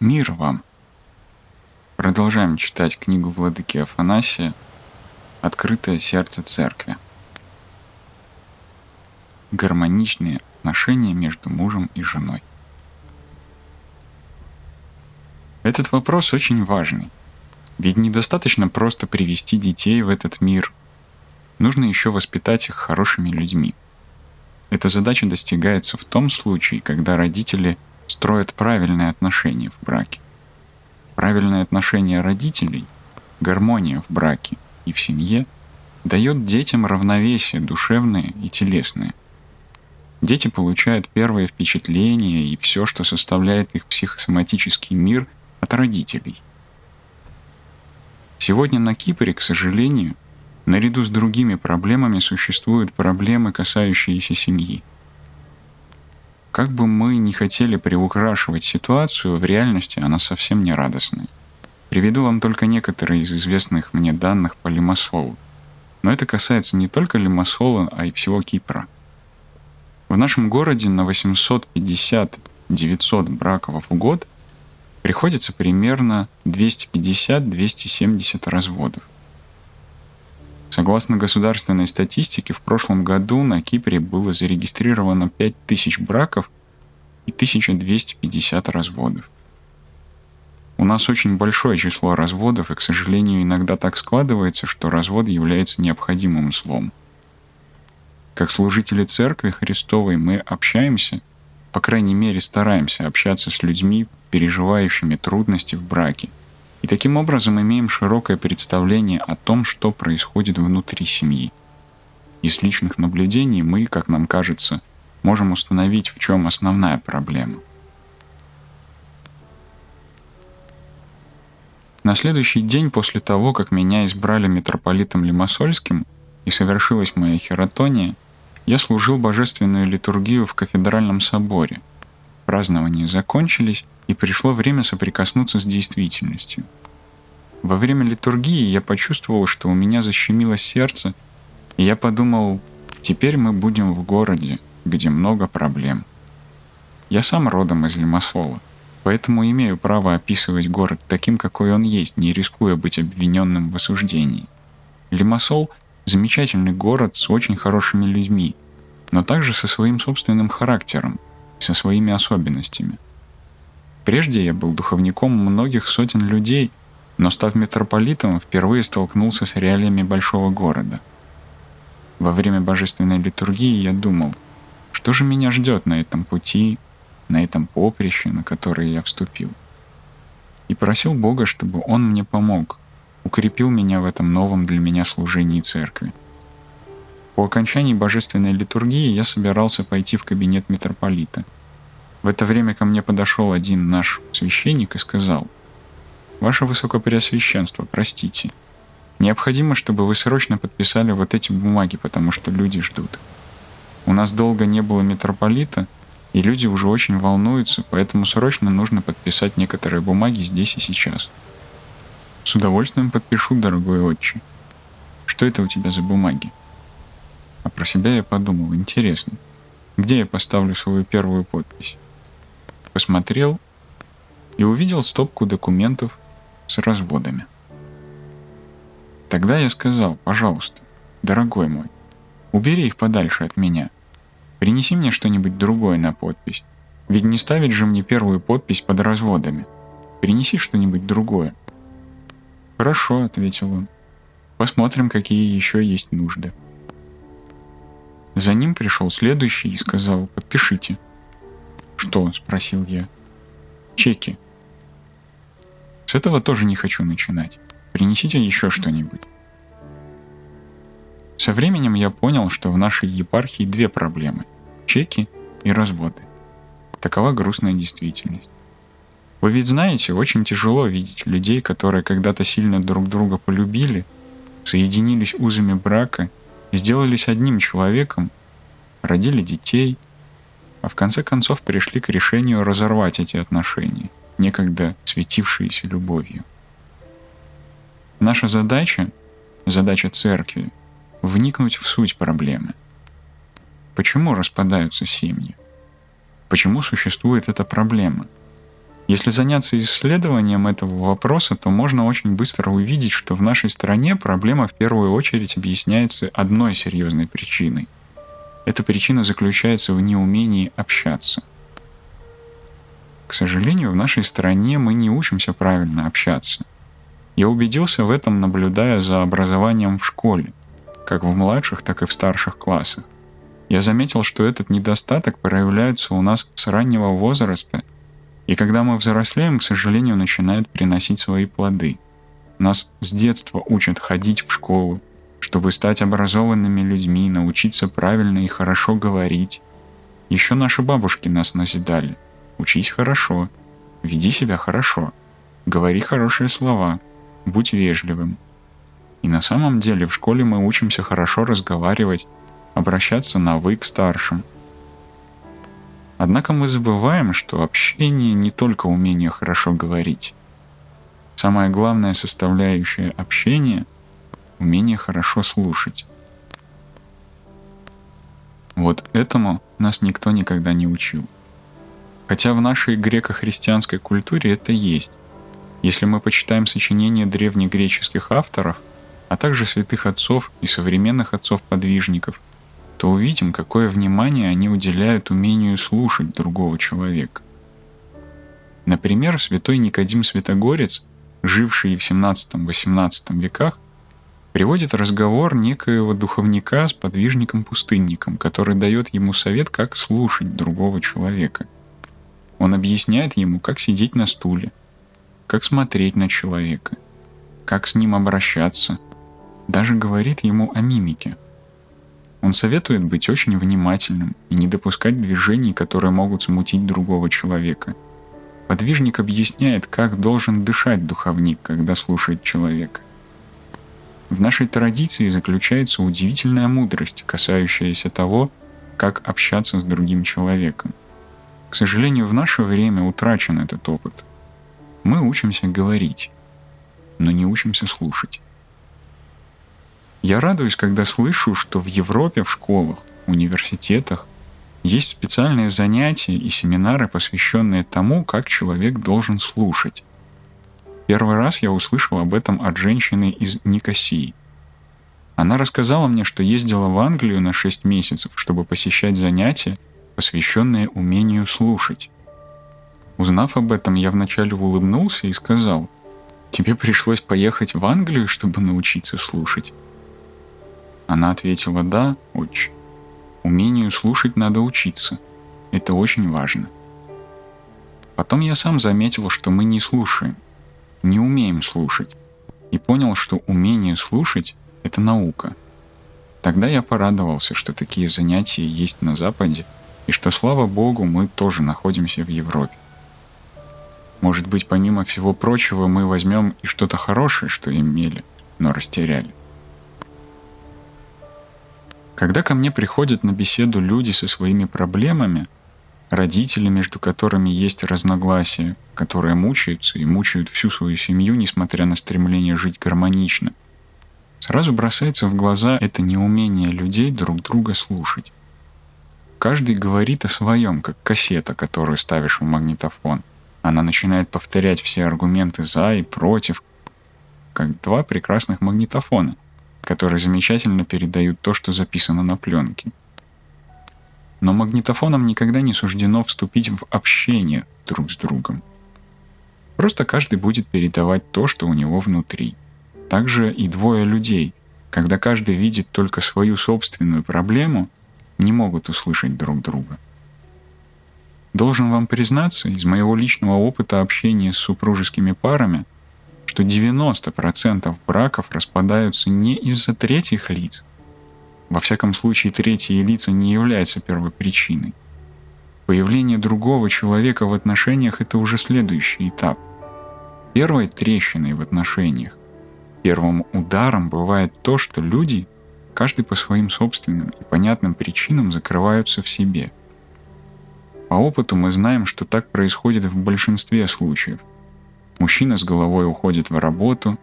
Мир вам! Продолжаем читать книгу Владыки Афанасия «Открытое сердце церкви». Гармоничные отношения между мужем и женой. Этот вопрос очень важный. Ведь недостаточно просто привести детей в этот мир. Нужно еще воспитать их хорошими людьми. Эта задача достигается в том случае, когда родители – строят правильные отношения в браке. Правильное отношение родителей, гармония в браке и в семье дает детям равновесие душевное и телесное. Дети получают первые впечатления и все, что составляет их психосоматический мир от родителей. Сегодня на Кипре, к сожалению, наряду с другими проблемами существуют проблемы, касающиеся семьи – как бы мы ни хотели приукрашивать ситуацию, в реальности она совсем не радостная. Приведу вам только некоторые из известных мне данных по Лимассолу. Но это касается не только Лимассола, а и всего Кипра. В нашем городе на 850-900 браков в год приходится примерно 250-270 разводов. Согласно государственной статистике, в прошлом году на Кипре было зарегистрировано 5000 браков и 1250 разводов. У нас очень большое число разводов, и, к сожалению, иногда так складывается, что развод является необходимым злом. Как служители Церкви Христовой мы общаемся, по крайней мере стараемся общаться с людьми, переживающими трудности в браке – и таким образом имеем широкое представление о том, что происходит внутри семьи. Из личных наблюдений мы, как нам кажется, можем установить, в чем основная проблема. На следующий день после того, как меня избрали митрополитом Лимассольским и совершилась моя хератония, я служил божественную литургию в кафедральном соборе. Празднования закончились, и пришло время соприкоснуться с действительностью. Во время литургии я почувствовал, что у меня защемило сердце, и я подумал, теперь мы будем в городе, где много проблем. Я сам родом из Лимассола, поэтому имею право описывать город таким, какой он есть, не рискуя быть обвиненным в осуждении. Лимассол – замечательный город с очень хорошими людьми, но также со своим собственным характером, со своими особенностями. Прежде я был духовником многих сотен людей, но став митрополитом, впервые столкнулся с реалиями большого города. Во время божественной литургии я думал, что же меня ждет на этом пути, на этом поприще, на которое я вступил. И просил Бога, чтобы Он мне помог, укрепил меня в этом новом для меня служении церкви. По окончании божественной литургии я собирался пойти в кабинет митрополита – в это время ко мне подошел один наш священник и сказал, «Ваше Высокопреосвященство, простите, необходимо, чтобы вы срочно подписали вот эти бумаги, потому что люди ждут. У нас долго не было митрополита, и люди уже очень волнуются, поэтому срочно нужно подписать некоторые бумаги здесь и сейчас. С удовольствием подпишу, дорогой отче. Что это у тебя за бумаги? А про себя я подумал, интересно, где я поставлю свою первую подпись? посмотрел и увидел стопку документов с разводами. Тогда я сказал, пожалуйста, дорогой мой, убери их подальше от меня. Принеси мне что-нибудь другое на подпись. Ведь не ставить же мне первую подпись под разводами. Принеси что-нибудь другое. Хорошо, ответил он. Посмотрим, какие еще есть нужды. За ним пришел следующий и сказал, подпишите. «Что?» — спросил я. «Чеки». «С этого тоже не хочу начинать. Принесите еще что-нибудь». Со временем я понял, что в нашей епархии две проблемы – чеки и разводы. Такова грустная действительность. Вы ведь знаете, очень тяжело видеть людей, которые когда-то сильно друг друга полюбили, соединились узами брака, сделались одним человеком, родили детей – а в конце концов пришли к решению разорвать эти отношения, некогда светившиеся любовью. Наша задача, задача церкви, вникнуть в суть проблемы. Почему распадаются семьи? Почему существует эта проблема? Если заняться исследованием этого вопроса, то можно очень быстро увидеть, что в нашей стране проблема в первую очередь объясняется одной серьезной причиной. Эта причина заключается в неумении общаться. К сожалению, в нашей стране мы не учимся правильно общаться. Я убедился в этом, наблюдая за образованием в школе, как в младших, так и в старших классах. Я заметил, что этот недостаток проявляется у нас с раннего возраста – и когда мы взрослеем, к сожалению, начинают приносить свои плоды. Нас с детства учат ходить в школу, чтобы стать образованными людьми, научиться правильно и хорошо говорить. Еще наши бабушки нас назидали. Учись хорошо, веди себя хорошо, говори хорошие слова, будь вежливым. И на самом деле в школе мы учимся хорошо разговаривать, обращаться на «вы» к старшим – Однако мы забываем, что общение не только умение хорошо говорить. Самая главная составляющая общения — умение хорошо слушать. Вот этому нас никто никогда не учил. Хотя в нашей греко-христианской культуре это есть. Если мы почитаем сочинения древнегреческих авторов, а также святых отцов и современных отцов-подвижников — то увидим, какое внимание они уделяют умению слушать другого человека. Например, святой Никодим Святогорец, живший в 17-18 веках, приводит разговор некоего духовника с подвижником-пустынником, который дает ему совет, как слушать другого человека. Он объясняет ему, как сидеть на стуле, как смотреть на человека, как с ним обращаться, даже говорит ему о мимике – он советует быть очень внимательным и не допускать движений, которые могут смутить другого человека. Подвижник объясняет, как должен дышать духовник, когда слушает человека. В нашей традиции заключается удивительная мудрость, касающаяся того, как общаться с другим человеком. К сожалению, в наше время утрачен этот опыт. Мы учимся говорить, но не учимся слушать. Я радуюсь, когда слышу, что в Европе в школах, университетах есть специальные занятия и семинары, посвященные тому, как человек должен слушать. Первый раз я услышал об этом от женщины из Никосии. Она рассказала мне, что ездила в Англию на 6 месяцев, чтобы посещать занятия, посвященные умению слушать. Узнав об этом, я вначале улыбнулся и сказал, «Тебе пришлось поехать в Англию, чтобы научиться слушать?» Она ответила «Да, отче. Умению слушать надо учиться. Это очень важно». Потом я сам заметил, что мы не слушаем, не умеем слушать, и понял, что умение слушать — это наука. Тогда я порадовался, что такие занятия есть на Западе, и что, слава Богу, мы тоже находимся в Европе. Может быть, помимо всего прочего, мы возьмем и что-то хорошее, что имели, но растеряли. Когда ко мне приходят на беседу люди со своими проблемами, родители, между которыми есть разногласия, которые мучаются и мучают всю свою семью, несмотря на стремление жить гармонично, сразу бросается в глаза это неумение людей друг друга слушать. Каждый говорит о своем, как кассета, которую ставишь в магнитофон. Она начинает повторять все аргументы за и против, как два прекрасных магнитофона которые замечательно передают то, что записано на пленке. Но магнитофонам никогда не суждено вступить в общение друг с другом. Просто каждый будет передавать то, что у него внутри. Также и двое людей, когда каждый видит только свою собственную проблему, не могут услышать друг друга. Должен вам признаться, из моего личного опыта общения с супружескими парами – что 90% браков распадаются не из-за третьих лиц. Во всяком случае, третьи лица не являются первой причиной. Появление другого человека в отношениях – это уже следующий этап. Первой трещиной в отношениях, первым ударом бывает то, что люди, каждый по своим собственным и понятным причинам, закрываются в себе. По опыту мы знаем, что так происходит в большинстве случаев – Мужчина с головой уходит в работу,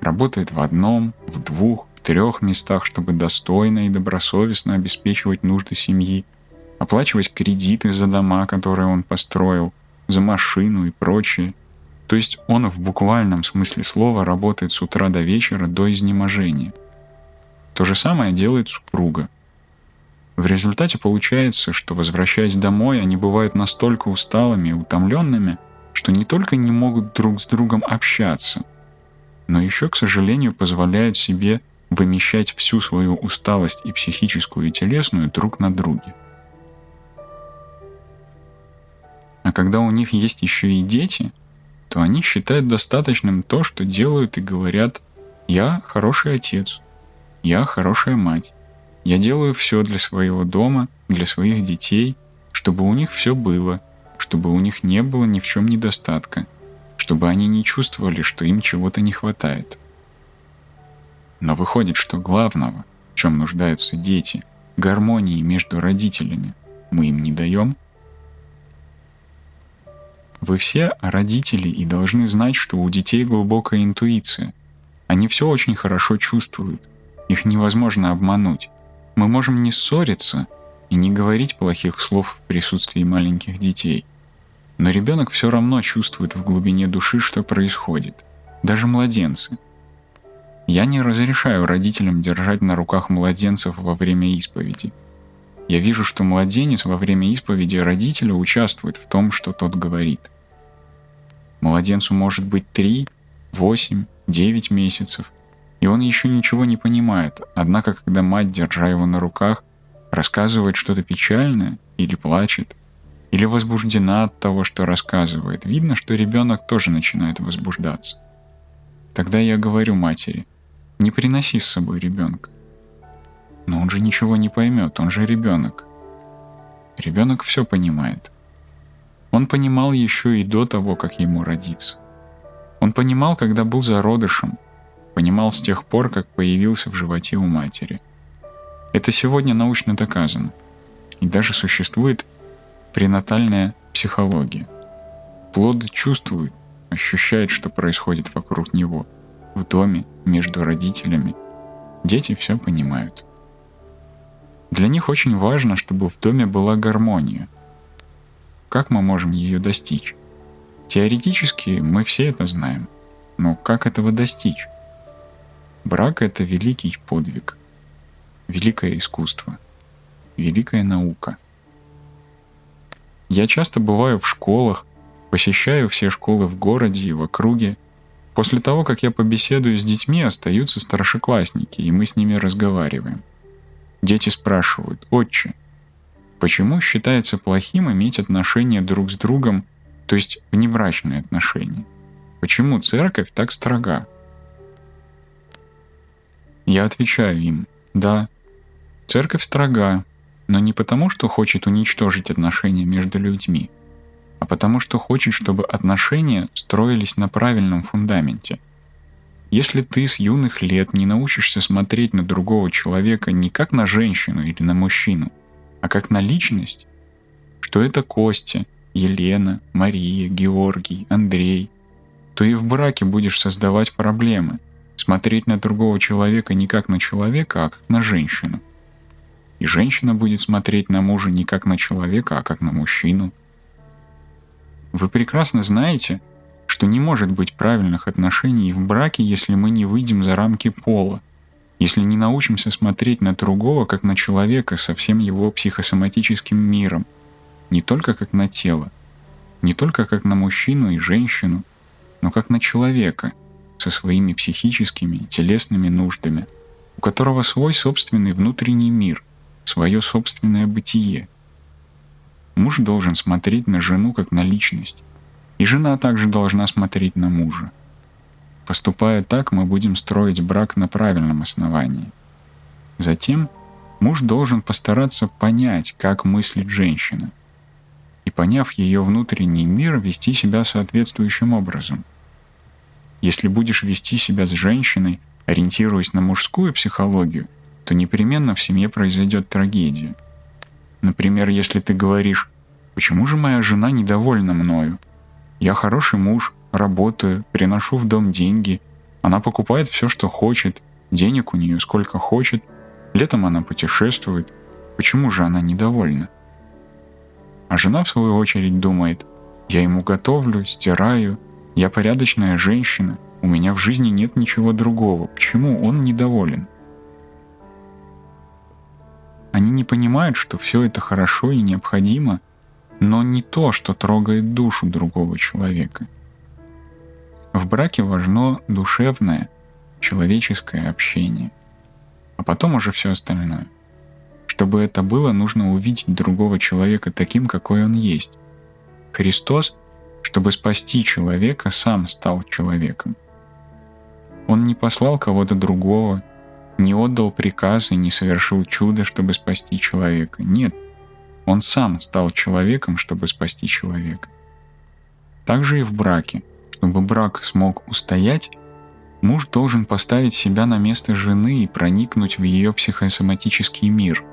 работает в одном, в двух, в трех местах, чтобы достойно и добросовестно обеспечивать нужды семьи, оплачивать кредиты за дома, которые он построил, за машину и прочее. То есть он в буквальном смысле слова работает с утра до вечера до изнеможения. То же самое делает супруга. В результате получается, что возвращаясь домой, они бывают настолько усталыми и утомленными, что не только не могут друг с другом общаться, но еще, к сожалению, позволяют себе вымещать всю свою усталость и психическую, и телесную друг на друге. А когда у них есть еще и дети, то они считают достаточным то, что делают и говорят «я хороший отец», «я хорошая мать», «я делаю все для своего дома, для своих детей», чтобы у них все было, чтобы у них не было ни в чем недостатка, чтобы они не чувствовали, что им чего-то не хватает. Но выходит, что главного, в чем нуждаются дети, гармонии между родителями, мы им не даем – вы все родители и должны знать, что у детей глубокая интуиция. Они все очень хорошо чувствуют. Их невозможно обмануть. Мы можем не ссориться и не говорить плохих слов в присутствии маленьких детей. Но ребенок все равно чувствует в глубине души, что происходит. Даже младенцы. Я не разрешаю родителям держать на руках младенцев во время исповеди. Я вижу, что младенец во время исповеди родителя участвует в том, что тот говорит. Младенцу может быть 3, 8, 9 месяцев, и он еще ничего не понимает. Однако, когда мать, держа его на руках, рассказывает что-то печальное или плачет, или возбуждена от того, что рассказывает, видно, что ребенок тоже начинает возбуждаться. Тогда я говорю матери, не приноси с собой ребенка. Но он же ничего не поймет, он же ребенок. Ребенок все понимает. Он понимал еще и до того, как ему родиться. Он понимал, когда был зародышем, понимал с тех пор, как появился в животе у матери. Это сегодня научно доказано. И даже существует пренатальная психология. Плод чувствует, ощущает, что происходит вокруг него, в доме, между родителями. Дети все понимают. Для них очень важно, чтобы в доме была гармония, как мы можем ее достичь? Теоретически мы все это знаем, но как этого достичь? Брак — это великий подвиг, великое искусство, великая наука. Я часто бываю в школах, посещаю все школы в городе и в округе. После того, как я побеседую с детьми, остаются старшеклассники, и мы с ними разговариваем. Дети спрашивают, «Отче, Почему считается плохим иметь отношения друг с другом, то есть внебрачные отношения? Почему церковь так строга? Я отвечаю им, да, церковь строга, но не потому, что хочет уничтожить отношения между людьми, а потому что хочет, чтобы отношения строились на правильном фундаменте. Если ты с юных лет не научишься смотреть на другого человека не как на женщину или на мужчину – а как на личность, что это Костя, Елена, Мария, Георгий, Андрей, то и в браке будешь создавать проблемы, смотреть на другого человека не как на человека, а как на женщину. И женщина будет смотреть на мужа не как на человека, а как на мужчину. Вы прекрасно знаете, что не может быть правильных отношений в браке, если мы не выйдем за рамки пола – если не научимся смотреть на другого как на человека со всем его психосоматическим миром, не только как на тело, не только как на мужчину и женщину, но как на человека со своими психическими телесными нуждами, у которого свой собственный внутренний мир, свое собственное бытие. Муж должен смотреть на жену как на личность, и жена также должна смотреть на мужа. Поступая так, мы будем строить брак на правильном основании. Затем муж должен постараться понять, как мыслит женщина, и поняв ее внутренний мир, вести себя соответствующим образом. Если будешь вести себя с женщиной, ориентируясь на мужскую психологию, то непременно в семье произойдет трагедия. Например, если ты говоришь «Почему же моя жена недовольна мною? Я хороший муж, работаю, приношу в дом деньги. Она покупает все, что хочет, денег у нее сколько хочет. Летом она путешествует. Почему же она недовольна? А жена, в свою очередь, думает, Я ему готовлю, стираю, я порядочная женщина, у меня в жизни нет ничего другого. Почему он недоволен? Они не понимают, что все это хорошо и необходимо, но не то, что трогает душу другого человека. В браке важно душевное, человеческое общение, а потом уже все остальное. Чтобы это было, нужно увидеть другого человека таким, какой он есть. Христос, чтобы спасти человека, сам стал человеком. Он не послал кого-то другого, не отдал приказ и не совершил чудо, чтобы спасти человека. Нет, он сам стал человеком, чтобы спасти человека. Также и в браке. Чтобы брак смог устоять, муж должен поставить себя на место жены и проникнуть в ее психосоматический мир.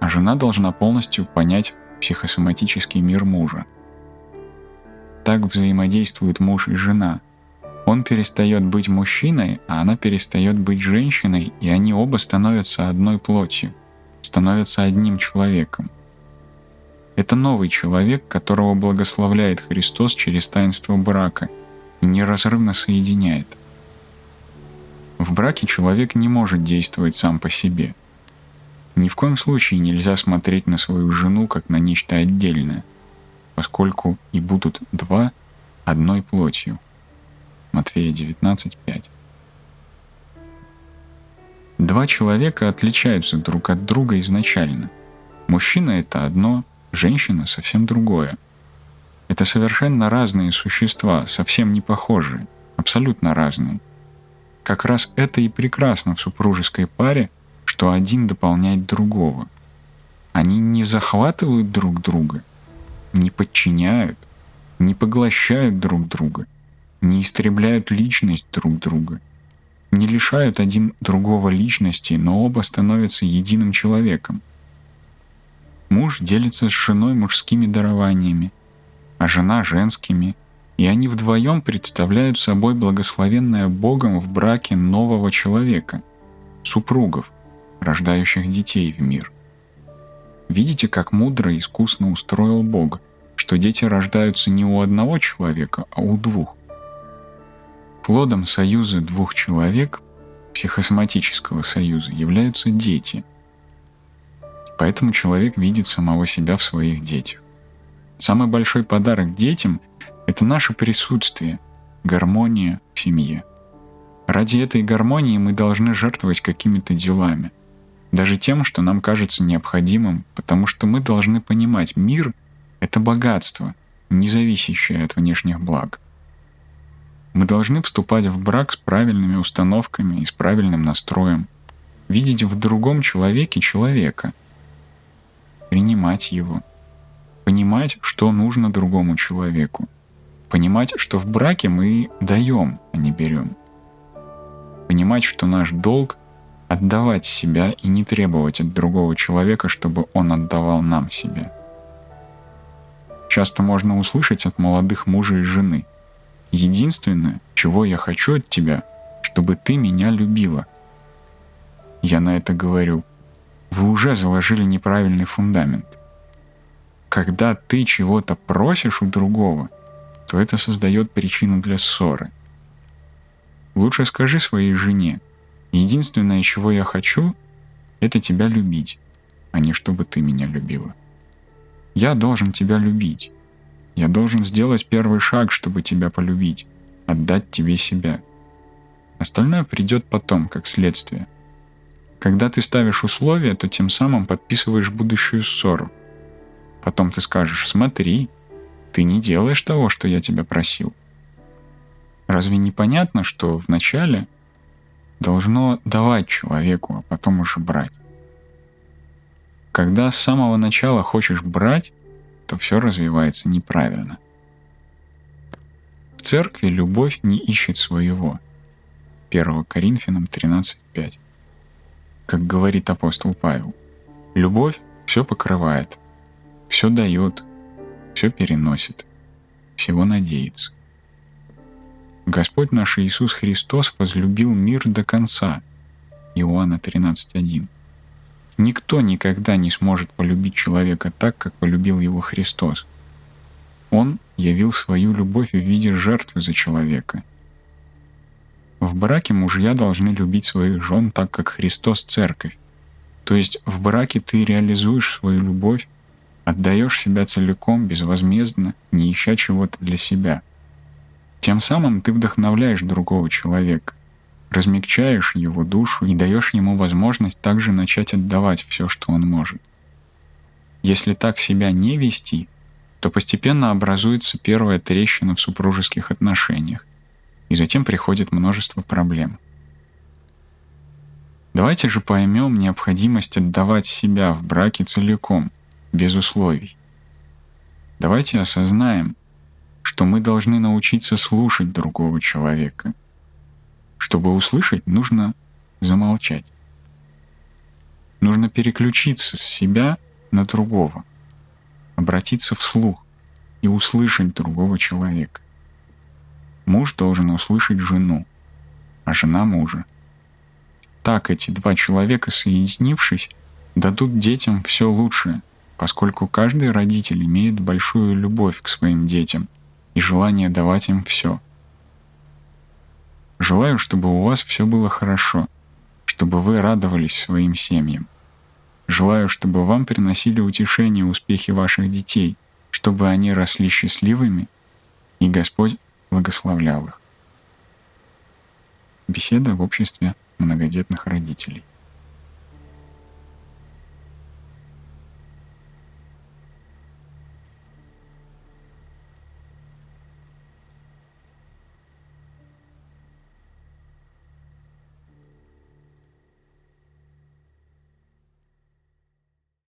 А жена должна полностью понять психосоматический мир мужа. Так взаимодействуют муж и жена – он перестает быть мужчиной, а она перестает быть женщиной, и они оба становятся одной плотью, становятся одним человеком. Это новый человек, которого благословляет Христос через таинство брака и неразрывно соединяет. В браке человек не может действовать сам по себе. Ни в коем случае нельзя смотреть на свою жену как на нечто отдельное, поскольку и будут два одной плотью – Матфея 19.5. Два человека отличаются друг от друга изначально. Мужчина — это одно, женщина — совсем другое. Это совершенно разные существа, совсем не похожие, абсолютно разные. Как раз это и прекрасно в супружеской паре, что один дополняет другого. Они не захватывают друг друга, не подчиняют, не поглощают друг друга — не истребляют личность друг друга, не лишают один другого личности, но оба становятся единым человеком. Муж делится с женой мужскими дарованиями, а жена — женскими, и они вдвоем представляют собой благословенное Богом в браке нового человека, супругов, рождающих детей в мир. Видите, как мудро и искусно устроил Бог, что дети рождаются не у одного человека, а у двух. Плодом союза двух человек, психосоматического союза, являются дети. Поэтому человек видит самого себя в своих детях. Самый большой подарок детям – это наше присутствие, гармония в семье. Ради этой гармонии мы должны жертвовать какими-то делами, даже тем, что нам кажется необходимым, потому что мы должны понимать, мир — это богатство, не зависящее от внешних благ – мы должны вступать в брак с правильными установками и с правильным настроем, видеть в другом человеке человека, принимать его, понимать, что нужно другому человеку, понимать, что в браке мы даем, а не берем, понимать, что наш долг — отдавать себя и не требовать от другого человека, чтобы он отдавал нам себя. Часто можно услышать от молодых мужа и жены — Единственное, чего я хочу от тебя, чтобы ты меня любила. Я на это говорю. Вы уже заложили неправильный фундамент. Когда ты чего-то просишь у другого, то это создает причину для ссоры. Лучше скажи своей жене, единственное, чего я хочу, это тебя любить, а не чтобы ты меня любила. Я должен тебя любить. Я должен сделать первый шаг, чтобы тебя полюбить, отдать тебе себя. Остальное придет потом, как следствие. Когда ты ставишь условия, то тем самым подписываешь будущую ссору. Потом ты скажешь, смотри, ты не делаешь того, что я тебя просил. Разве не понятно, что вначале должно давать человеку, а потом уже брать? Когда с самого начала хочешь брать, то все развивается неправильно. В церкви любовь не ищет своего. 1 Коринфянам 13.5. Как говорит апостол Павел, любовь все покрывает, все дает, все переносит, всего надеется. Господь наш Иисус Христос возлюбил мир до конца. Иоанна 13.1. Никто никогда не сможет полюбить человека так, как полюбил его Христос. Он явил свою любовь в виде жертвы за человека. В браке мужья должны любить своих жен так, как Христос церковь. То есть в браке ты реализуешь свою любовь, отдаешь себя целиком, безвозмездно, не ища чего-то для себя. Тем самым ты вдохновляешь другого человека, размягчаешь его душу и даешь ему возможность также начать отдавать все, что он может. Если так себя не вести, то постепенно образуется первая трещина в супружеских отношениях, и затем приходит множество проблем. Давайте же поймем необходимость отдавать себя в браке целиком, без условий. Давайте осознаем, что мы должны научиться слушать другого человека. Чтобы услышать, нужно замолчать. Нужно переключиться с себя на другого, обратиться вслух и услышать другого человека. Муж должен услышать жену, а жена мужа. Так эти два человека, соединившись, дадут детям все лучшее, поскольку каждый родитель имеет большую любовь к своим детям и желание давать им все. Желаю, чтобы у вас все было хорошо, чтобы вы радовались своим семьям. Желаю, чтобы вам приносили утешение успехи ваших детей, чтобы они росли счастливыми, и Господь благословлял их. Беседа в обществе многодетных родителей.